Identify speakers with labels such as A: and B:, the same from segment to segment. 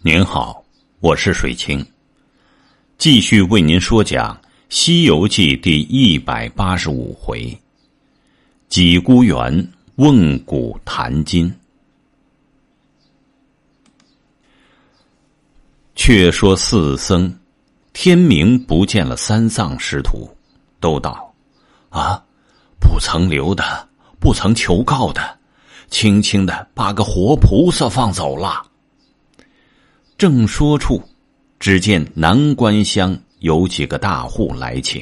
A: 您好，我是水清，继续为您说讲《西游记》第一百八十五回：几孤园问古谈今。却说四僧天明不见了三藏师徒，都道：“啊，不曾留的，不曾求告的，轻轻的把个活菩萨放走了。”正说处，只见南关乡有几个大户来请。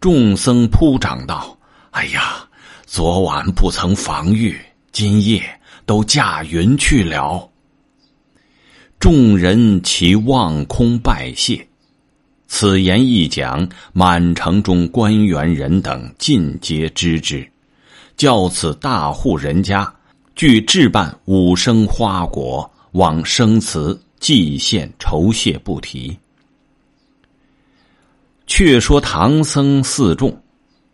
A: 众僧铺掌道：“哎呀，昨晚不曾防御，今夜都驾云去了。”众人齐望空拜谢。此言一讲，满城中官员人等尽皆知之，叫此大户人家俱置办五生花果。往生祠祭献酬谢不提。却说唐僧四众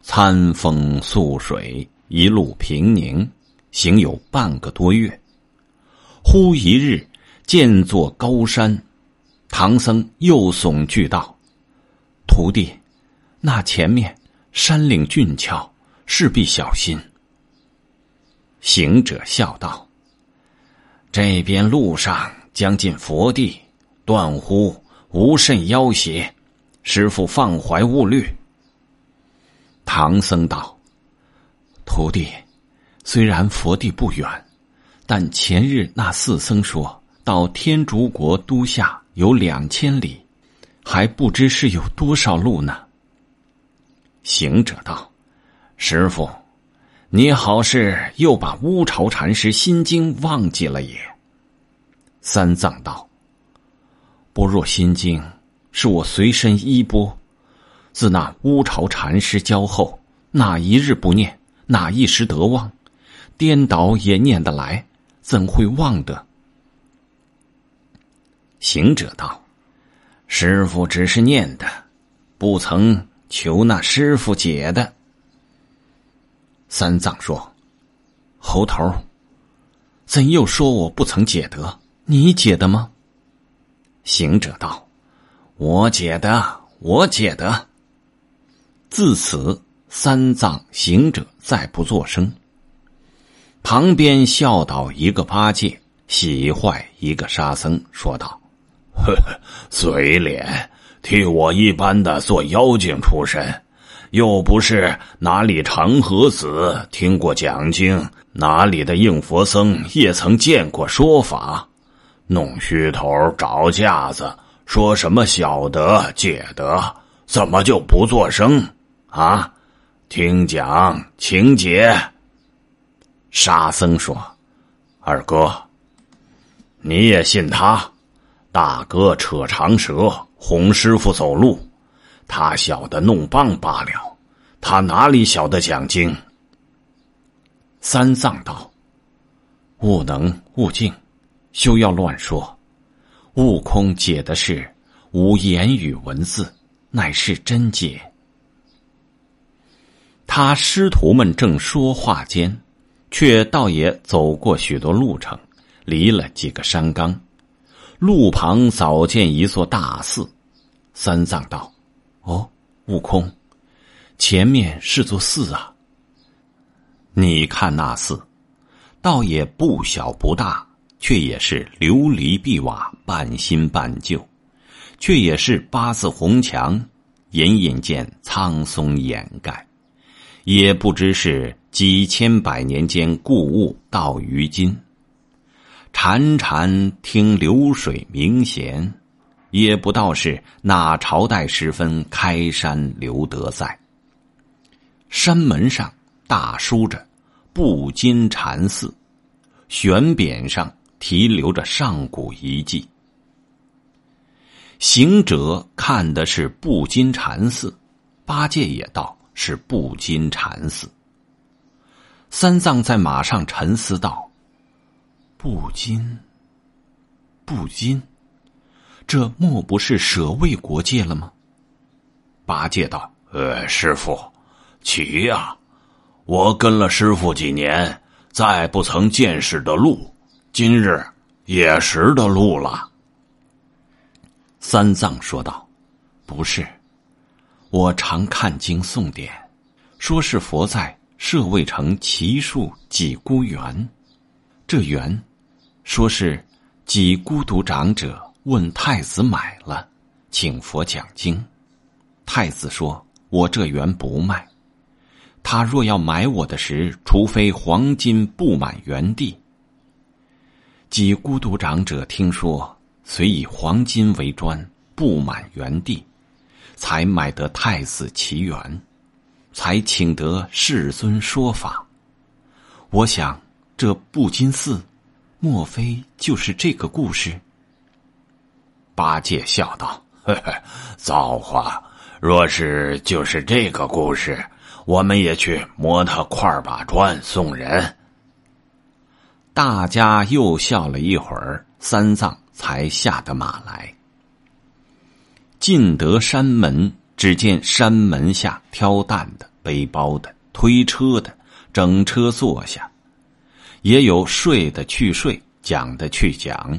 A: 餐风宿水，一路平宁，行有半个多月。忽一日，见座高山，唐僧又耸句道：“徒弟，那前面山岭峻峭，势必小心。”行者笑道。这边路上将近佛地，断乎无甚妖邪。师傅放怀勿虑。唐僧道：“徒弟，虽然佛地不远，但前日那四僧说到天竺国都下有两千里，还不知是有多少路呢。”行者道：“师傅。”你好是又把乌巢禅师心经忘记了也？三藏道：“不若心经是我随身衣钵，自那乌巢禅师教后，哪一日不念，哪一时得忘？颠倒也念得来，怎会忘得？”行者道：“师傅只是念的，不曾求那师傅解的。”三藏说：“猴头，怎又说我不曾解得？你解的吗？”行者道：“我解的，我解的。”自此，三藏、行者再不作声。旁边笑倒一个八戒，喜坏一个沙僧，说道：“呵呵，嘴脸，替我一般的做妖精出身。”又不是哪里长河子听过讲经，哪里的应佛僧也曾见过说法，弄虚头找架子，说什么晓得解得，怎么就不作声啊？听讲情节。沙僧说：“二哥，你也信他？大哥扯长蛇哄师傅走路。”他晓得弄棒罢了，他哪里晓得讲经？三藏道：“悟能悟净，休要乱说。悟空解的是无言语文字，乃是真解。”他师徒们正说话间，却倒也走过许多路程，离了几个山冈，路旁早见一座大寺。三藏道。哦，悟空，前面是座寺啊。你看那寺，倒也不小不大，却也是琉璃碧瓦，半新半旧，却也是八字红墙，隐隐见苍松掩盖，也不知是几千百年间故物到于今。潺潺听流水鸣弦。也不道是哪朝代时分开山留德在。山门上大书着“布金禅寺”，悬匾上题留着上古遗迹。行者看的是布金禅寺，八戒也道是布金禅寺。三藏在马上沉思道：“布金，布金。”这莫不是舍卫国界了吗？八戒道：“呃，师傅，奇呀！我跟了师傅几年，再不曾见识的路，今日也识的路了。三藏说道：“不是，我常看经诵典，说是佛在舍卫城奇树几孤园，这园，说是几孤独长者问太子买了，请佛讲经。太子说：我这园不卖。他若要买我的时，除非黄金布满园地。几孤独长者听说。”遂以黄金为砖，布满园地，才买得太子奇缘，才请得世尊说法。我想，这布金寺，莫非就是这个故事？八戒笑道：“呵呵，造化！若是就是这个故事，我们也去磨他块把砖送人。”大家又笑了一会儿。三藏。才下得马来，进得山门，只见山门下挑担的、背包的、推车的，整车坐下；也有睡的去睡，讲的去讲。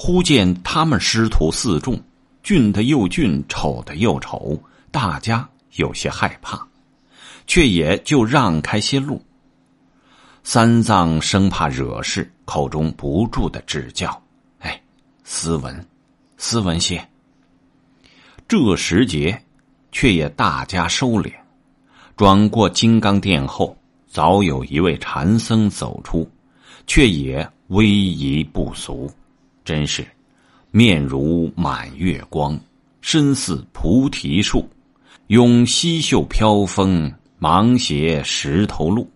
A: 忽见他们师徒四众，俊的又俊，丑的又丑，大家有些害怕，却也就让开些路。三藏生怕惹事，口中不住的指教。哎斯文，斯文些。这时节，却也大家收敛。转过金刚殿后，早有一位禅僧走出，却也威仪不俗，真是面如满月光，身似菩提树，拥西袖飘风，芒鞋石头路。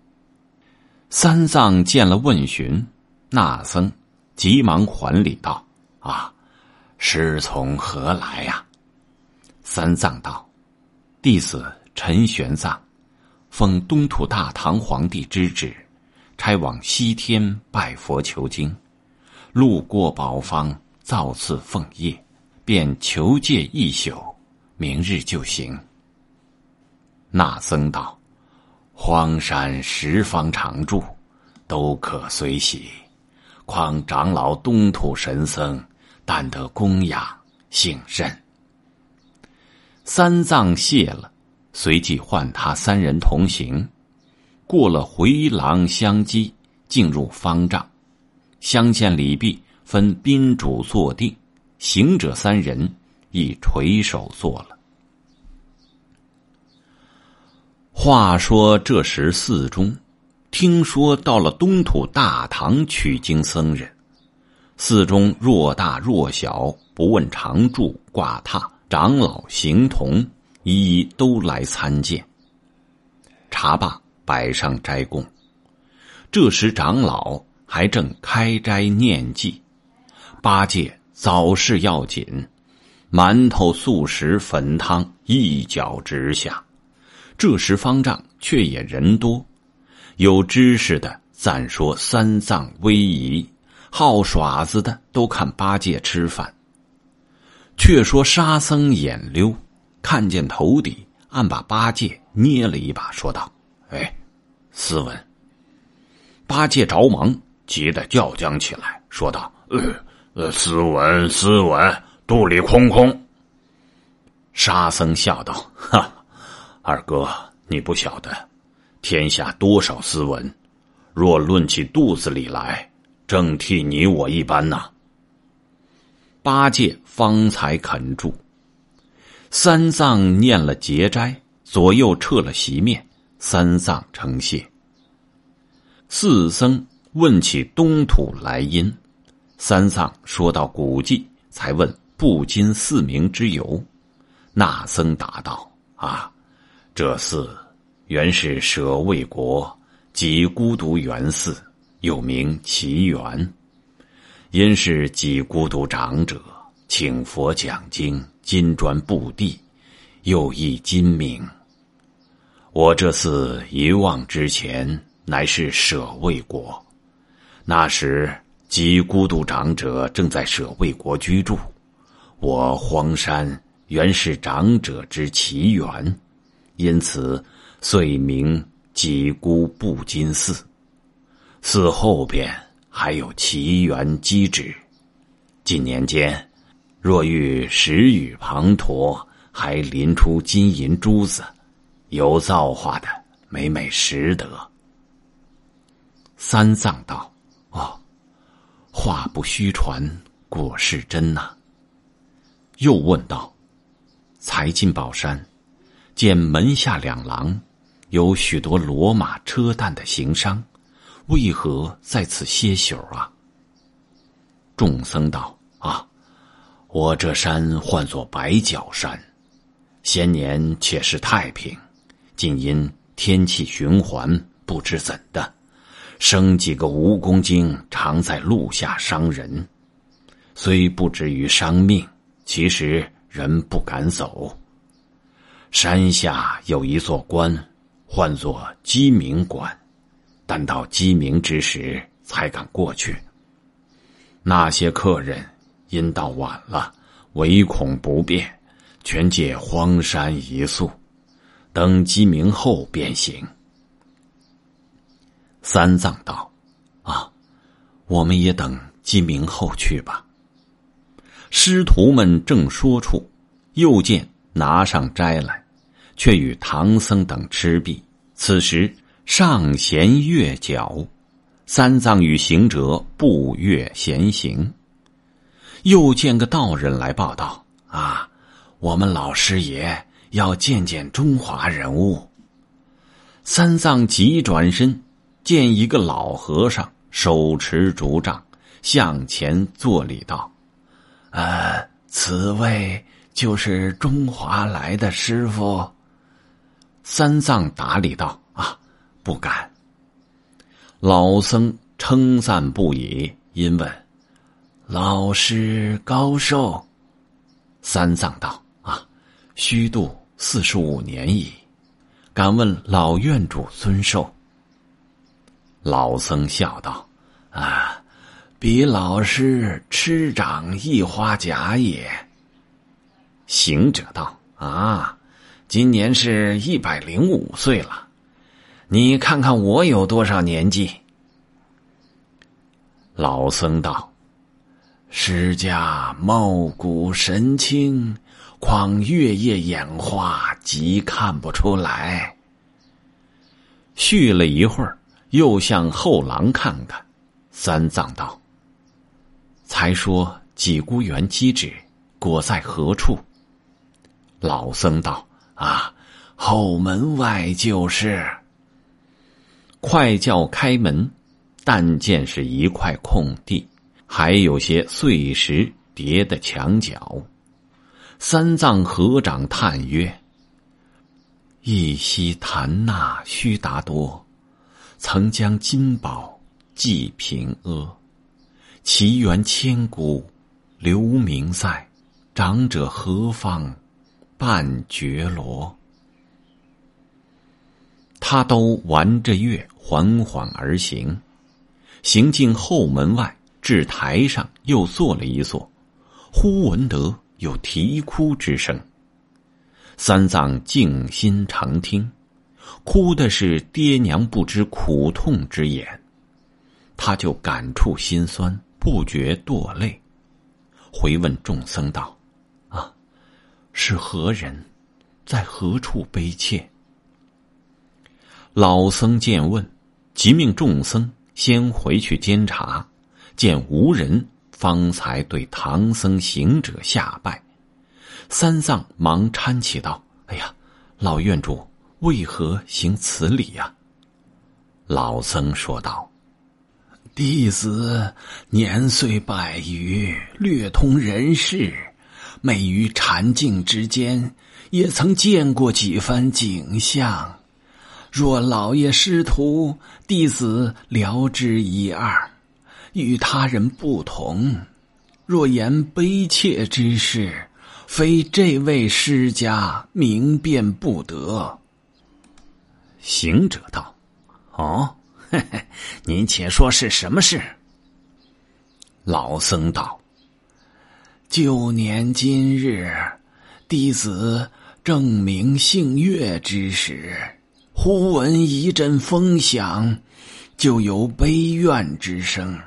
A: 三藏见了，问询那僧，急忙还礼道。啊，师从何来呀？三藏道：“弟子陈玄奘，奉东土大唐皇帝之旨，差往西天拜佛求经，路过宝方，造次奉业，便求借一宿，明日就行。”那僧道：“荒山十方常住，都可随喜，况长老东土神僧。”但得供养，幸甚。三藏谢了，随即唤他三人同行，过了回廊相机，进入方丈，相见礼毕，分宾主坐定，行者三人亦垂手坐了。话说这时寺中，听说到了东土大唐取经僧人。寺中若大若小，不问常住挂榻，长老行童一一都来参见。茶罢，摆上斋供。这时长老还正开斋念记，八戒早事要紧，馒头、素食、粉汤一脚直下。这时方丈却也人多，有知识的赞说三藏威仪。好耍子的都看八戒吃饭。却说沙僧眼溜，看见头底，暗把八戒捏了一把，说道：“哎，斯文。”八戒着忙，急得叫将起来，说道：“呃，呃，斯文，斯文，肚里空空。”沙僧笑道：“哈，二哥，你不晓得，天下多少斯文，若论起肚子里来。”正替你我一般呐。八戒方才肯住。三藏念了结斋，左右撤了席面，三藏称谢。四僧问起东土来因，三藏说到古迹，才问布金寺名之由。那僧答道：“啊，这寺原是舍卫国即孤独园寺。”又名奇缘，因是几孤独长者请佛讲经，金砖布地，又译金名。我这次一望之前，乃是舍卫国。那时几孤独长者正在舍卫国居住，我荒山原是长者之奇缘，因此遂名几孤布金寺。寺后边还有奇缘机旨。近年间，若遇时雨滂沱，还临出金银珠子，有造化的，每每拾得。三藏道：“，话不虚传，果是真呐。”又问道：“才进宝山，见门下两廊。”有许多骡马车担的行商，为何在此歇宿啊？众僧道：“啊，我这山唤作白角山，先年且是太平，近因天气循环，不知怎的，生几个蜈蚣精常在路下伤人，虽不至于伤命，其实人不敢走。山下有一座关。”唤作鸡鸣关，但到鸡鸣之时才敢过去。那些客人因到晚了，唯恐不便，全借荒山一宿，等鸡鸣后便行。三藏道：“啊，我们也等鸡鸣后去吧。”师徒们正说处，又见拿上斋来。却与唐僧等吃毕，此时上弦月角，三藏与行者步月闲行。又见个道人来报道：“啊，我们老师爷要见见中华人物。”三藏急转身，见一个老和尚手持竹杖，向前作礼道：“呃，此位就是中华来的师傅。”三藏打礼道：“啊，不敢。”老僧称赞不已，因问：“老师高寿？”三藏道：“啊，虚度四十五年矣。敢问老院主尊寿？”老僧笑道：“啊，比老师吃长一花甲也。”行者道：“啊。”今年是一百零五岁了，你看看我有多少年纪？老僧道：“施家貌骨神清，况月夜眼花，即看不出来。”续了一会儿，又向后廊看看。三藏道：“才说几孤园机旨，果在何处？”老僧道。啊，后门外就是。快叫开门，但见是一块空地，还有些碎石叠的墙角。三藏合掌叹曰：“一夕檀那须达多，曾将金宝寄平阿。奇缘千古留名在，长者何方？”半觉罗，他都玩着月，缓缓而行，行进后门外，至台上，又坐了一坐，忽闻得有啼哭之声。三藏静心常听，哭的是爹娘不知苦痛之言，他就感触心酸，不觉堕泪，回问众僧道。啊是何人，在何处悲切？老僧见问，即命众僧先回去监察，见无人，方才对唐僧行者下拜。三藏忙搀起道：“哎呀，老院主为何行此礼呀？”老僧说道：“弟子年岁百余，略通人事。”每于禅境之间，也曾见过几番景象。若老爷师徒，弟子聊之一二，与他人不同。若言悲切之事，非这位师家明辨不得。行者道：“哦，嘿嘿，您且说是什么事？”老僧道。旧年今日，弟子正明姓月之时，忽闻一阵风响，就有悲怨之声，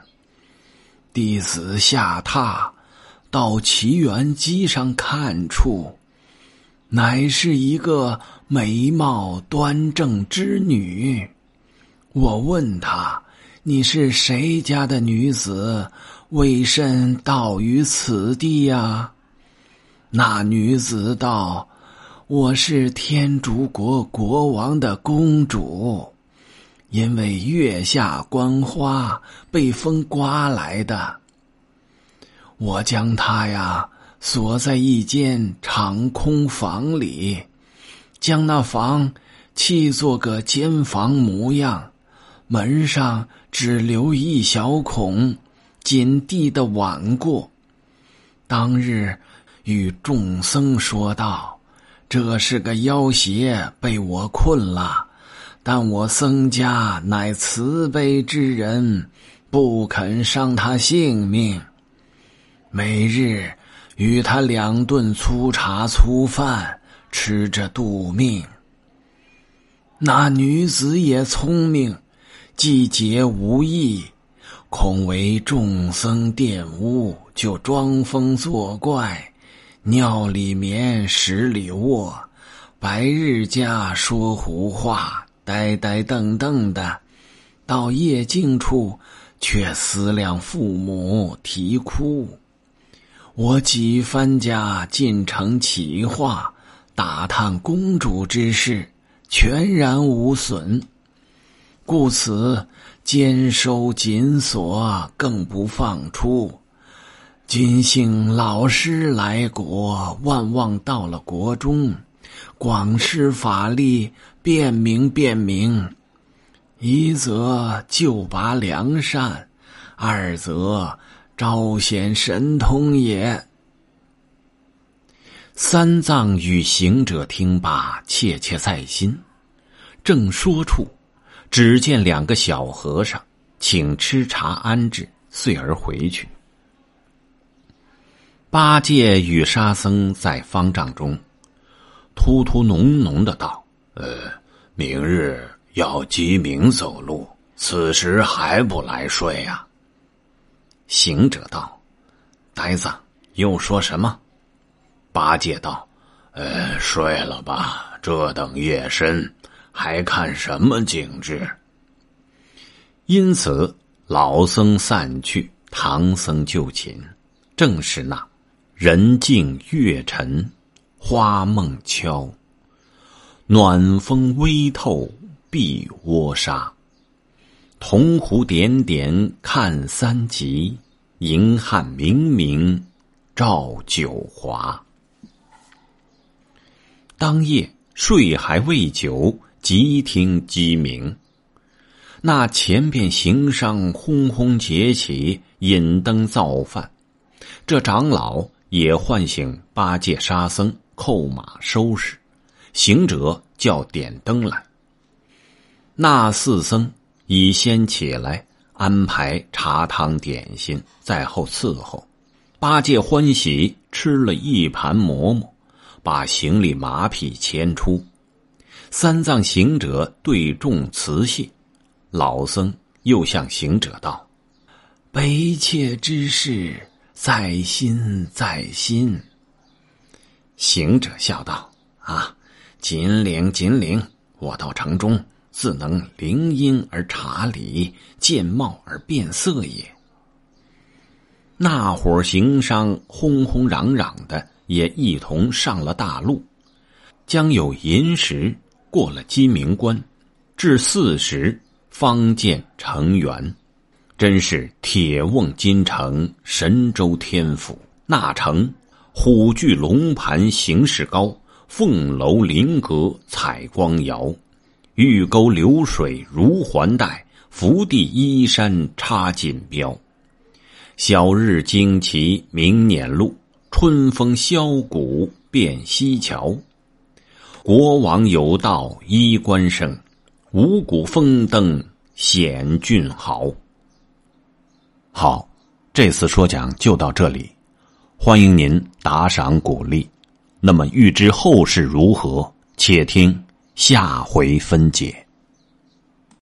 A: 弟子下榻，到奇缘机上看处，乃是一个美貌端正之女。我问她：“你是谁家的女子？为甚到于此地呀？”那女子道：“我是天竺国国王的公主。”因为月下观花被风刮来的，我将她呀锁在一间长空房里，将那房砌做个间房模样，门上只留一小孔，紧闭的挽过。当日与众僧说道：“这是个妖邪，被我困了。”但我僧家乃慈悲之人，不肯伤他性命。每日与他两顿粗茶粗饭，吃着度命。那女子也聪明，既节无益，恐为众僧玷污，就装疯作怪，尿里面，屎里卧，白日家说胡话。呆呆瞪瞪的，到夜静处，却思量父母，啼哭。我几番家进城启话，打探公主之事，全然无损。故此坚收紧锁，更不放出。今幸老师来国，万望到了国中。广施法力，辨明辨明，一则救拔良善，二则昭显神通也。三藏与行者听罢，切切在心。正说处，只见两个小和尚请吃茶安置，遂而回去。八戒与沙僧在方丈中。突突浓浓的道：“呃，明日要鸡鸣走路，此时还不来睡呀？”行者道：“呆子，又说什么？”八戒道：“呃，睡了吧，这等夜深，还看什么景致？”因此，老僧散去，唐僧就寝。正是那人静月沉。花梦悄，暖风微透碧窝纱。铜壶点点看三极，银汉明明照九华。当夜睡还未久，即听鸡鸣。那前边行商轰轰劫起，引灯造饭。这长老也唤醒八戒、沙僧。扣马收拾，行者叫点灯来。那四僧已先起来安排茶汤点心，在后伺候。八戒欢喜吃了一盘馍馍，把行李马匹牵出。三藏行者对众辞谢，老僧又向行者道：“悲切之事，在心在心。”行者笑道：“啊，金陵金陵，我到城中自能灵音而察理，见貌而变色也。”那伙行商轰轰嚷嚷的，也一同上了大路。将有寅时过了鸡鸣关，至巳时方见城垣。真是铁瓮金城，神州天府。那城。虎踞龙盘形势高，凤楼灵阁采光摇，玉沟流水如环带，福地依山插锦标。晓日旌旗明辇路，春风箫鼓遍西桥。国王有道衣冠胜，五谷丰登显俊豪。好，这次说讲就到这里。欢迎您打赏鼓励，那么欲知后事如何，且听下回分解。